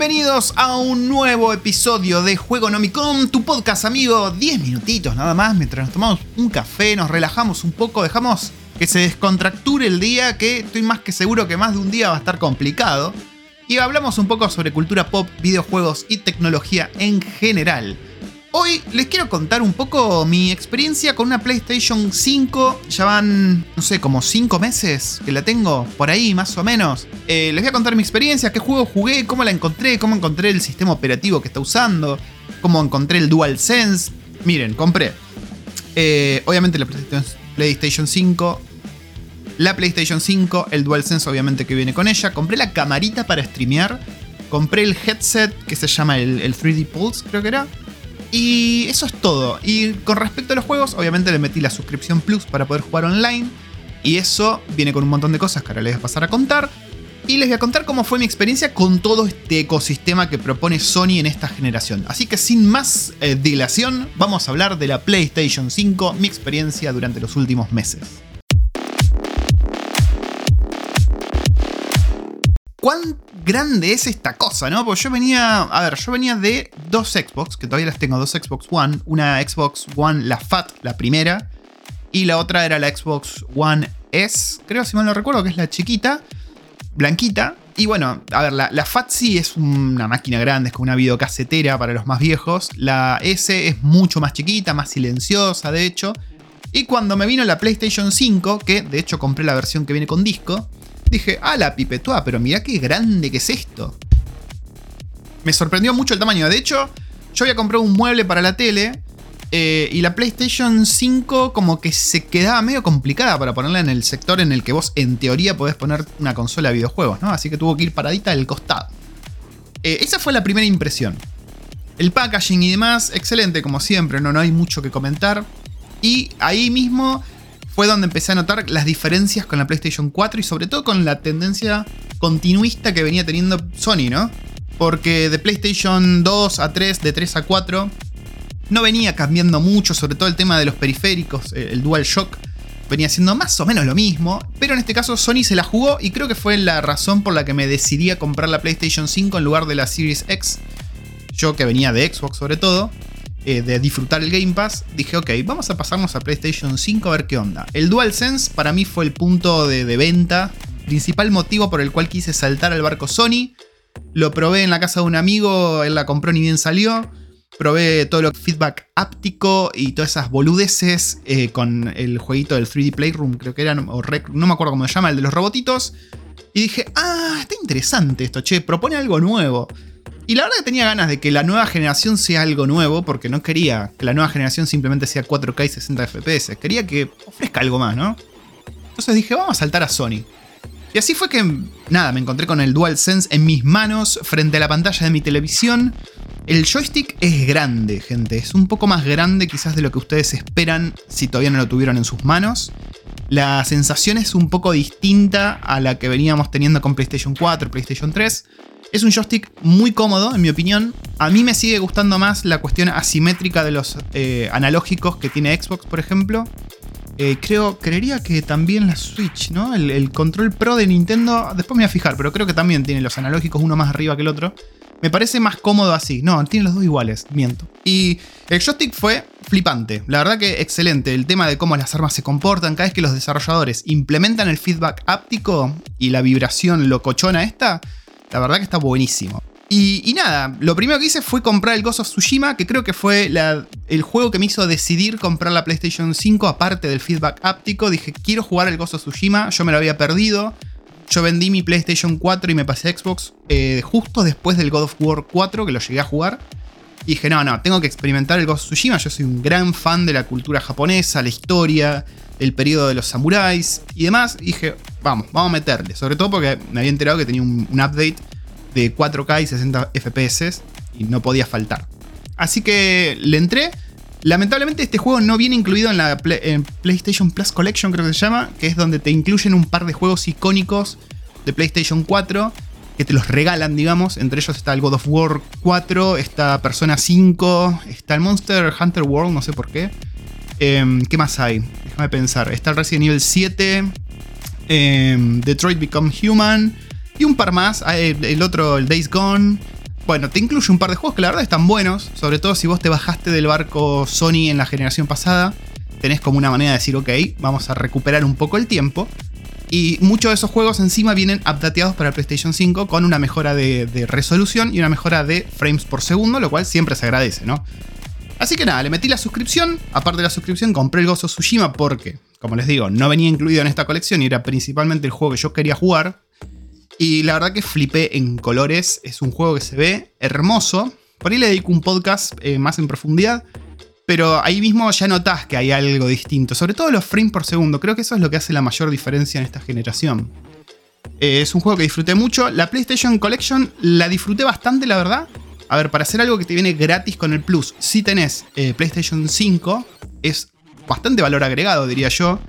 Bienvenidos a un nuevo episodio de Juego Nomicon, tu podcast amigo. 10 minutitos nada más mientras nos tomamos un café, nos relajamos un poco, dejamos que se descontracture el día, que estoy más que seguro que más de un día va a estar complicado. Y hablamos un poco sobre cultura pop, videojuegos y tecnología en general. Hoy les quiero contar un poco mi experiencia con una PlayStation 5. Ya van, no sé, como 5 meses que la tengo, por ahí más o menos. Eh, les voy a contar mi experiencia, qué juego jugué, cómo la encontré, cómo encontré el sistema operativo que está usando, cómo encontré el DualSense. Miren, compré. Eh, obviamente la PlayStation 5. La PlayStation 5, el DualSense obviamente que viene con ella. Compré la camarita para streamear. Compré el headset que se llama el, el 3D Pulse, creo que era y eso es todo. Y con respecto a los juegos, obviamente le metí la suscripción Plus para poder jugar online. Y eso viene con un montón de cosas que ahora les voy a pasar a contar. Y les voy a contar cómo fue mi experiencia con todo este ecosistema que propone Sony en esta generación. Así que sin más eh, dilación, vamos a hablar de la PlayStation 5, mi experiencia durante los últimos meses. ¿Cuán grande es esta cosa, no? Porque yo venía, a ver, yo venía de dos Xbox, que todavía las tengo, dos Xbox One. Una Xbox One, la FAT, la primera. Y la otra era la Xbox One S, creo si mal no recuerdo, que es la chiquita, blanquita. Y bueno, a ver, la, la FAT sí es una máquina grande, es como una videocasetera para los más viejos. La S es mucho más chiquita, más silenciosa, de hecho. Y cuando me vino la PlayStation 5, que de hecho compré la versión que viene con disco, dije, ah, la pipetúa, pero mira qué grande que es esto. Me sorprendió mucho el tamaño. De hecho, yo había comprado un mueble para la tele. Eh, y la PlayStation 5 como que se quedaba medio complicada para ponerla en el sector en el que vos en teoría podés poner una consola de videojuegos, ¿no? Así que tuvo que ir paradita del costado. Eh, esa fue la primera impresión. El packaging y demás, excelente como siempre, no, no hay mucho que comentar. Y ahí mismo fue donde empecé a notar las diferencias con la PlayStation 4 y sobre todo con la tendencia continuista que venía teniendo Sony, ¿no? Porque de PlayStation 2 a 3, de 3 a 4, no venía cambiando mucho, sobre todo el tema de los periféricos, eh, el DualShock venía siendo más o menos lo mismo, pero en este caso Sony se la jugó y creo que fue la razón por la que me decidí a comprar la PlayStation 5 en lugar de la Series X, yo que venía de Xbox sobre todo, eh, de disfrutar el Game Pass, dije, ok, vamos a pasarnos a PlayStation 5 a ver qué onda. El DualSense para mí fue el punto de, venta, principal motivo por el cual quise saltar al barco Sony. Lo probé en la casa de un amigo, él la compró ni bien salió. Probé todo lo feedback áptico y todas esas boludeces eh, con el jueguito del 3D Playroom, creo que era, o no me acuerdo cómo se llama, el de los robotitos. Y dije, ah, está interesante esto, che, propone algo nuevo. Y la verdad que tenía ganas de que la nueva generación sea algo nuevo, porque no quería que la nueva generación simplemente sea 4K y 60 FPS. Quería que ofrezca algo más, ¿no? Entonces dije, vamos a saltar a Sony. Y así fue que, nada, me encontré con el DualSense en mis manos, frente a la pantalla de mi televisión. El joystick es grande, gente. Es un poco más grande quizás de lo que ustedes esperan si todavía no lo tuvieron en sus manos. La sensación es un poco distinta a la que veníamos teniendo con PlayStation 4, PlayStation 3. Es un joystick muy cómodo, en mi opinión. A mí me sigue gustando más la cuestión asimétrica de los eh, analógicos que tiene Xbox, por ejemplo. Eh, creo, creería que también la Switch, ¿no? El, control Pro de Nintendo, después me voy a fijar, pero creo que también tiene los analógicos uno más arriba que el otro. Me parece más cómodo así. No, tiene los dos iguales, miento. Y el joystick fue flipante. La verdad que excelente. El tema de cómo las armas se comportan. Cada vez que los desarrolladores implementan el feedback áptico y la vibración locochona esta, la verdad que está buenísimo. Y, nada, lo primero que hice fue comprar el Ghost of Tsushima, que creo que fue el juego que me hizo decidir comprar la PlayStation 5, aparte del feedback áptico. Dije, quiero jugar el Ghost of Tsushima, yo me lo había perdido. Yo vendí mi PlayStation 4 y me pasé Xbox eh, justo después del God of War 4, que lo llegué a jugar. Y dije, no, no, tengo que experimentar el Ghost of Tsushima. Yo soy un gran fan de la cultura japonesa, la historia, el periodo de los samuráis y demás. Y dije, vamos, vamos a meterle. Sobre todo porque me había enterado que tenía un, update de 4K y 60 FPS y no podía faltar. Así que le entré. Lamentablemente este juego no viene incluido en la PlayStation Plus Collection, creo que se llama, que es donde te incluyen un par de juegos icónicos de PlayStation 4 que te los regalan, digamos. Entre ellos está el God of War 4, está Persona 5, está el Monster Hunter World, no sé por qué. Em, ¿Qué más hay? Déjame pensar. Está el Resident Evil 7, Em, Detroit Become Human y un par más. Ah, el, otro, el Days Gone. bueno, te incluye un par de juegos que la verdad están buenos, sobre todo si vos te bajaste del barco Sony en la generación pasada, tenés como una manera de decir, ok, vamos a recuperar un poco el tiempo. Y muchos de esos juegos encima vienen updateados para el PlayStation 5 con una mejora de, de, resolución y una mejora de frames por segundo, lo cual siempre se agradece, ¿no? Así que nada, le metí la suscripción. Aparte de la suscripción, compré el Gozo Tsushima porque, como les digo, no venía incluido en esta colección y era principalmente el juego que yo quería jugar. Y la verdad que flipé en colores. Es un juego que se ve hermoso. Por ahí le dedico un podcast eh, más en profundidad. Pero ahí mismo ya notás que hay algo distinto. Sobre todo los frames por segundo. Creo que eso es lo que hace la mayor diferencia en esta generación. Eh, es un juego que disfruté mucho. La PlayStation Collection la disfruté bastante, la verdad. A ver, para hacer algo que te viene gratis con el Plus, si tenés eh, PlayStation 5, es bastante valor agregado, diría yo.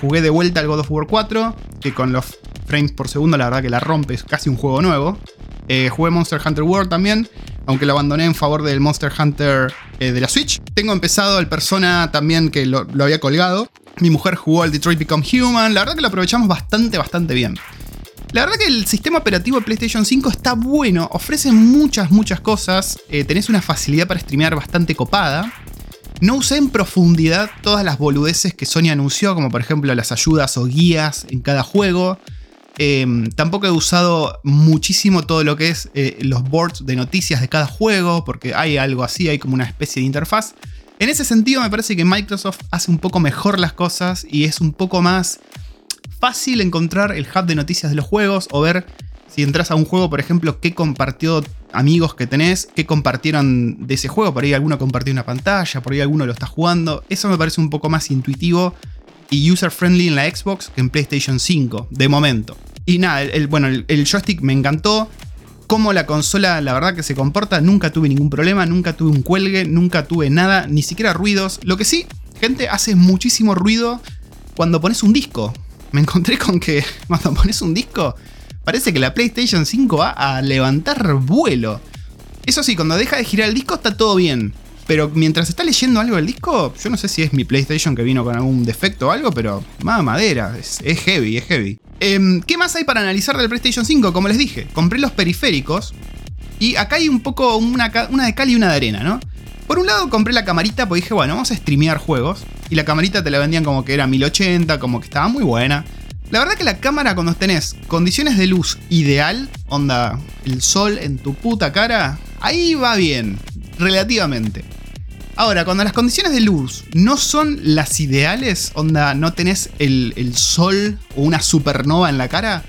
jugué de vuelta al God of War 4, que con los frames por segundo, la verdad que la rompe, es casi un juego nuevo. Eh, jugué Monster Hunter World también, aunque lo abandoné en favor del Monster Hunter eh, de la Switch. Tengo empezado el Persona también que lo, había colgado. Mi mujer jugó al Detroit Become Human, la verdad que lo aprovechamos bastante, bastante bien. La verdad que el sistema operativo de PlayStation 5 está bueno, ofrece muchas, muchas cosas, eh, tenés una facilidad para streamear bastante copada. No usé en profundidad todas las boludeces que Sony anunció, como por ejemplo las ayudas o guías en cada juego. Em, tampoco he usado muchísimo todo lo que es eh, los boards de noticias de cada juego, porque hay algo así, hay como una especie de interfaz. En ese sentido me parece que Microsoft hace un poco mejor las cosas y es un poco más fácil encontrar el hub de noticias de los juegos o ver si entras a un juego, por ejemplo, qué compartió amigos que tenés, qué compartieron de ese juego. Por ahí alguno compartió una pantalla, por ahí alguno lo está jugando. Eso me parece un poco más intuitivo y user friendly en la Xbox que en PlayStation 5, de momento. Y nada, el, bueno, el, joystick me encantó. Como la consola, la verdad que se comporta, nunca tuve ningún problema, nunca tuve un cuelgue, nunca tuve nada, ni siquiera ruidos. Lo que sí, gente, hace muchísimo ruido cuando pones un disco. Me encontré con que cuando pones un disco, parece que la PlayStation 5 va a levantar vuelo. Eso sí, cuando deja de girar el disco está todo bien. Pero mientras está leyendo algo del disco, yo no sé si es mi PlayStation que vino con algún defecto o algo, pero más madera, es, heavy, es heavy. Em, ¿Qué más hay para analizar del PlayStation 5? Como les dije, compré los periféricos y acá hay un poco una, una de cal y una de arena, ¿no? Por un lado compré la camarita porque dije, bueno, vamos a streamear juegos. Y la camarita te la vendían como que era 1080, como que estaba muy buena. La verdad que la cámara cuando tenés condiciones de luz ideal, onda, el sol en tu puta cara, ahí va bien, relativamente. Ahora, cuando las condiciones de luz no son las ideales, onda, no tenés el, sol o una supernova en la cara,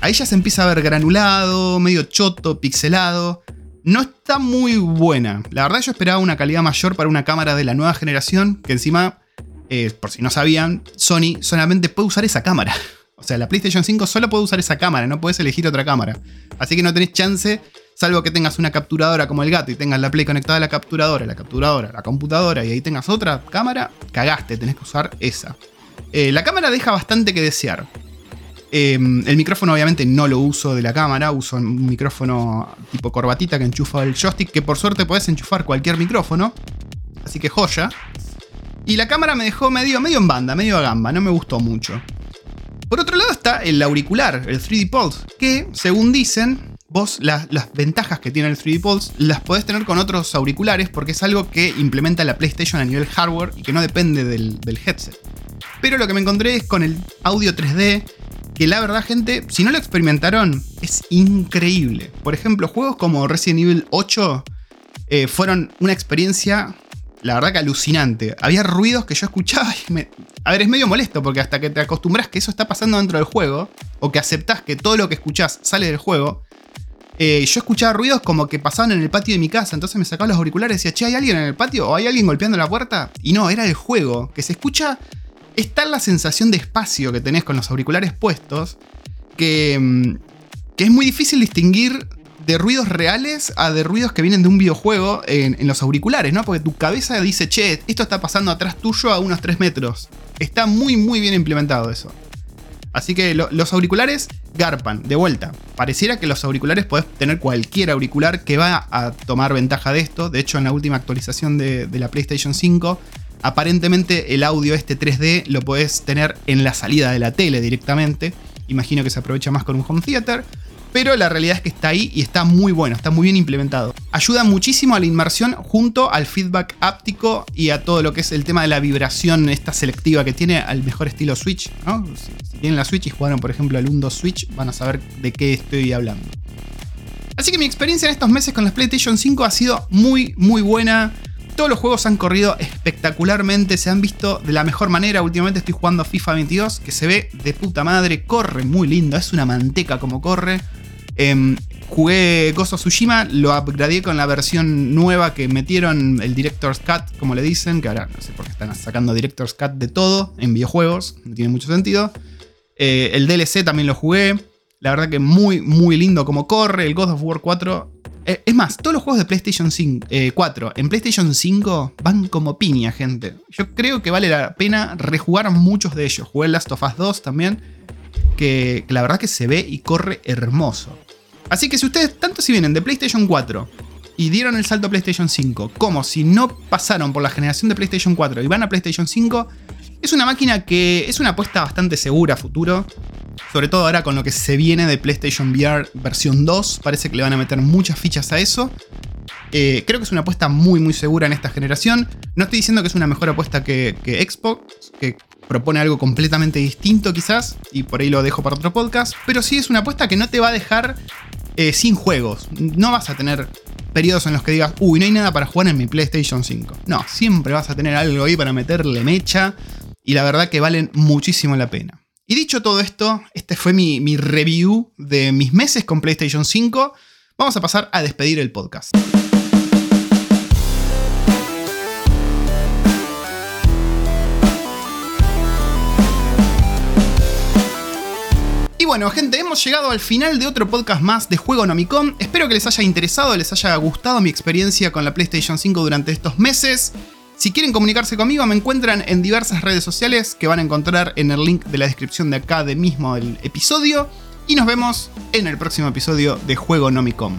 ahí ya se empieza a ver granulado, medio choto, pixelado. No está muy buena. La verdad yo esperaba una calidad mayor para una cámara de la nueva generación, que encima, eh, por si no sabían, Sony solamente puede usar esa cámara. O sea, la PlayStation 5 solo puede usar esa cámara, no puedes elegir otra cámara. Así que no tenés chance Salvo que tengas una capturadora como el gato y tengas la Play conectada a la capturadora, la capturadora, la computadora y ahí tengas otra cámara, cagaste, tenés que usar esa. Eh, la cámara deja bastante que desear. Em, el micrófono obviamente no lo uso de la cámara, uso un micrófono tipo corbatita que enchufa el joystick, que por suerte podés enchufar cualquier micrófono. Así que joya. Y la cámara me dejó medio, medio en banda, medio a gamba, no me gustó mucho. Por otro lado está el auricular, el 3D Pulse, que según dicen vos las, ventajas que tiene el 3D Pulse las podés tener con otros auriculares porque es algo que implementa la PlayStation a nivel hardware y que no depende del, headset. Pero lo que me encontré es con el audio 3D, que la verdad gente, si no lo experimentaron, es increíble. Por ejemplo, juegos como Resident Evil 8 eh, fueron una experiencia, la verdad que alucinante. Había ruidos que yo escuchaba y me... A ver, es medio molesto porque hasta que te acostumbras que eso está pasando dentro del juego, o que aceptás que todo lo que escuchás sale del juego, eh, yo escuchaba ruidos como que pasaban en el patio de mi casa, entonces me sacaba los auriculares y decía, che, ¿hay alguien en el patio? ¿O hay alguien golpeando la puerta? Y no, era el juego, que se escucha, es tal la sensación de espacio que tenés con los auriculares puestos, que, mm, que es muy difícil distinguir de ruidos reales a de ruidos que vienen de un videojuego en, en, los auriculares, ¿no? Porque tu cabeza dice, che, esto está pasando atrás tuyo a unos 3 metros. Está muy, muy bien implementado eso. Así que los auriculares garpan, de vuelta. Pareciera que los auriculares podés tener cualquier auricular que va a tomar ventaja de esto. De hecho, en la última actualización de, la PlayStation 5, aparentemente el audio este 3D lo podés tener en la salida de la tele directamente. Imagino que se aprovecha más con un home theater. Pero la realidad es que está ahí y está muy bueno, está muy bien implementado. Ayuda muchísimo a la inmersión junto al feedback áptico y a todo lo que es el tema de la vibración esta selectiva que tiene al mejor estilo Switch. Si, tienen la Switch y jugaron por ejemplo al 1 Switch van a saber de qué estoy hablando. Así que mi experiencia en estos meses con la PlayStation 5 ha sido muy muy buena. Todos los juegos han corrido espectacularmente, se han visto de la mejor manera. Últimamente estoy jugando FIFA 22, que se ve de puta madre, corre muy lindo, es una manteca como corre. Em, jugué of Tsushima, lo upgradeé con la versión nueva que metieron, el Director's Cut, como le dicen, que ahora no sé por qué están sacando Director's Cut de todo en videojuegos, no tiene mucho sentido. Eh, el DLC también lo jugué, la verdad que muy, muy lindo como corre. El God of War 4 eh, es más, todos los juegos de PlayStation 4 eh, en PlayStation 5 van como piña, gente. Yo creo que vale la pena rejugar muchos de ellos. Jugué Last of Us 2 también, que, la verdad que se ve y corre hermoso. Así que si ustedes, tanto si vienen de PlayStation 4 y dieron el salto a PlayStation 5, como si no pasaron por la generación de PlayStation 4 y van a PlayStation 5, es una máquina que es una apuesta bastante segura a futuro. Sobre todo ahora con lo que se viene de PlayStation VR versión 2. Parece que le van a meter muchas fichas a eso. Eh, creo que es una apuesta muy muy segura en esta generación. No estoy diciendo que es una mejor apuesta que, Xbox, que propone algo completamente distinto quizás, y por ahí lo dejo para otro podcast, pero sí es una apuesta que no te va a dejar eh, sin juegos. No vas a tener periodos en los que digas, uy, no hay nada para jugar en mi PlayStation 5. No, siempre vas a tener algo ahí para meterle mecha, y la verdad que valen muchísimo la pena. Y dicho todo esto, este fue mi, mi review de mis meses con PlayStation 5. Vamos a pasar a despedir el podcast. Bueno, gente, hemos llegado al final de otro podcast más de Juego Nomicom. Espero que les haya interesado, les haya gustado mi experiencia con la PlayStation 5 durante estos meses. Si quieren comunicarse conmigo, me encuentran en diversas redes sociales que van a encontrar en el link de la descripción de acá de mismo del episodio. Y nos vemos en el próximo episodio de Juego Nomicom.